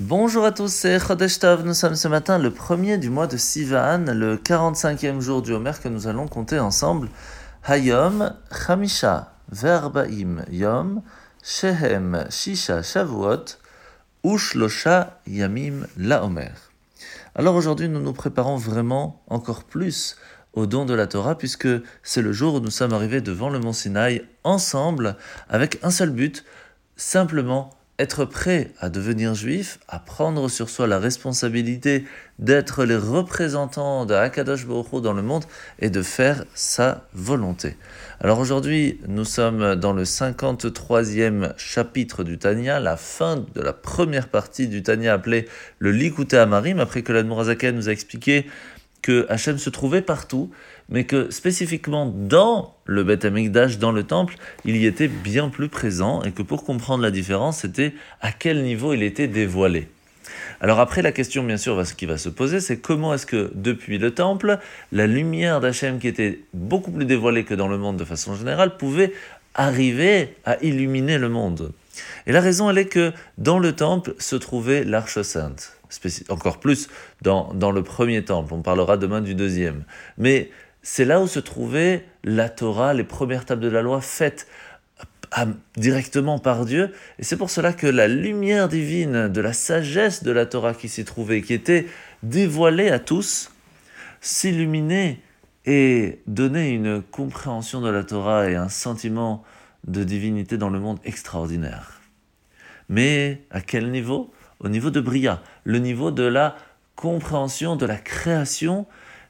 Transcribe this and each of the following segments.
Bonjour à tous, c'est Chodesh Tov. Nous sommes ce matin le premier du mois de Sivan, le 45e jour du Homer que nous allons compter ensemble. Hayom Chamisha Verbaim Yom Shehem Shisha Shavuot Ushlosha Yamim La. Alors aujourd'hui, nous nous préparons vraiment encore plus au don de la Torah, puisque c'est le jour où nous sommes arrivés devant le mont Sinaï ensemble, avec un seul but, simplement être prêt à devenir juif, à prendre sur soi la responsabilité d'être les représentants de Hakadosh Baruch dans le monde et de faire sa volonté. Alors aujourd'hui, nous sommes dans le 53e chapitre du Tanya, la fin de la première partie du Tanya appelée le Likute Amarim, après que l'Admorazaken nous a expliqué que Hachem se trouvait partout, mais que spécifiquement dans le Beth Amikdash, dans le temple, il y était bien plus présent, et que pour comprendre la différence, c'était à quel niveau il était dévoilé. Alors après, la question, bien sûr, ce qui va se poser, c'est comment est-ce que depuis le temple, la lumière d'Hachem, qui était beaucoup plus dévoilée que dans le monde de façon générale, pouvait arriver à illuminer le monde. Et la raison, elle est que dans le temple se trouvait l'arche sainte encore plus dans, dans le premier temple. On parlera demain du deuxième. Mais c'est là où se trouvait la Torah, les premières tables de la loi faites directement par Dieu. Et c'est pour cela que la lumière divine de la sagesse de la Torah qui s'y trouvait, qui était dévoilée à tous, s'illuminait et donnait une compréhension de la Torah et un sentiment de divinité dans le monde extraordinaire. Mais à quel niveau? Au niveau de Bria, le niveau de la compréhension de la création,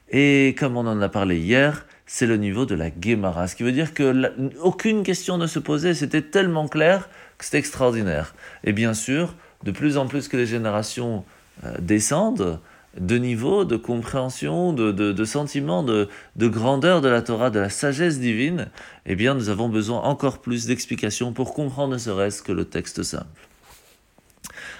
et comme on en a parlé hier, c'est le niveau de la Gemara, ce qui veut dire que aucune question ne se posait, c'était tellement clair que c'était extraordinaire. Et bien sûr, de plus en plus que les générations euh, descendent, de niveau, de compréhension, de, de, sentiment, de, de, grandeur de la Torah, de la sagesse divine, eh bien nous avons besoin encore plus d'explications pour comprendre ne serait-ce que le texte simple.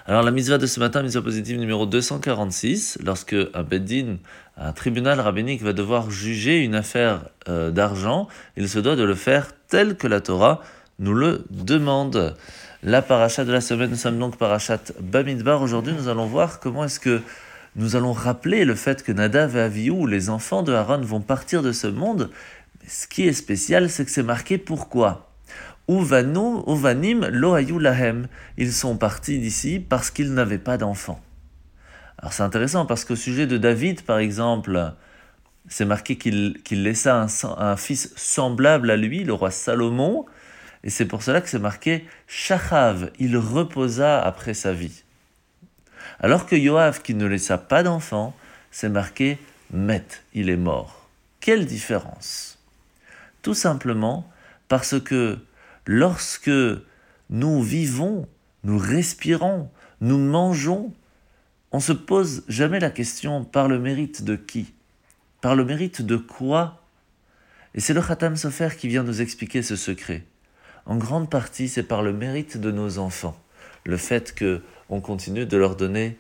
Alors la mitzvah de ce matin, mitzvah positive numéro 246, lorsque un beddin, un tribunal rabbinique va devoir juger une affaire euh, d'argent, il se doit de le faire tel que la Torah nous le demande. La paracha de la semaine, nous sommes donc parachat Bamidbar. Aujourd'hui, nous allons voir comment est-ce que nous allons rappeler le fait que Nadav et Avihu, les enfants de Aaron, vont partir de ce monde. Ce qui est spécial, c'est que c'est marqué pourquoi. Uvanim lo lahem. Ils sont partis d'ici parce qu'ils n'avaient pas d'enfants. Alors c'est intéressant parce qu'au sujet de David, par exemple, c'est marqué qu'il laissa un, fils semblable à lui, le roi Salomon, et c'est pour cela que c'est marqué Shachav, il reposa après sa vie. Alors que Yoav, qui ne laissa pas d'enfants, c'est marqué Met, il est mort. Quelle différence Tout simplement parce que lorsque nous vivons, nous respirons, nous mangeons, on se pose jamais la question par le mérite de qui? Par le mérite de quoi? Et c'est le Khatam Sofer qui vient nous expliquer ce secret. En grande partie, c'est par le mérite de nos enfants, le fait que on continue de leur donner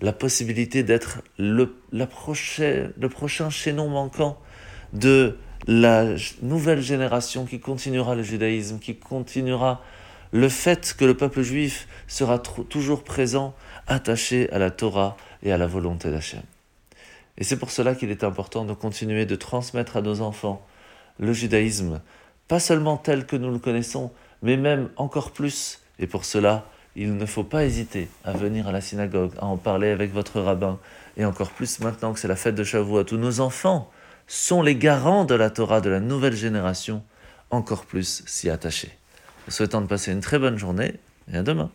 la possibilité d'être le, le prochain chaînon manquant de la nouvelle génération qui continuera le judaïsme, qui continuera le fait que le peuple juif sera toujours présent, attaché à la Torah et à la volonté d'Hachem. Et c'est pour cela qu'il est important de continuer de transmettre à nos enfants le judaïsme, pas seulement tel que nous le connaissons, mais même encore plus. Et pour cela, il ne faut pas hésiter à venir à la synagogue, à en parler avec votre rabbin, et encore plus maintenant que c'est la fête de Shavuot, tous nos enfants sont les garants de la Torah de la nouvelle génération, encore plus s'y attacher. Souhaitant de passer une très bonne journée et à demain.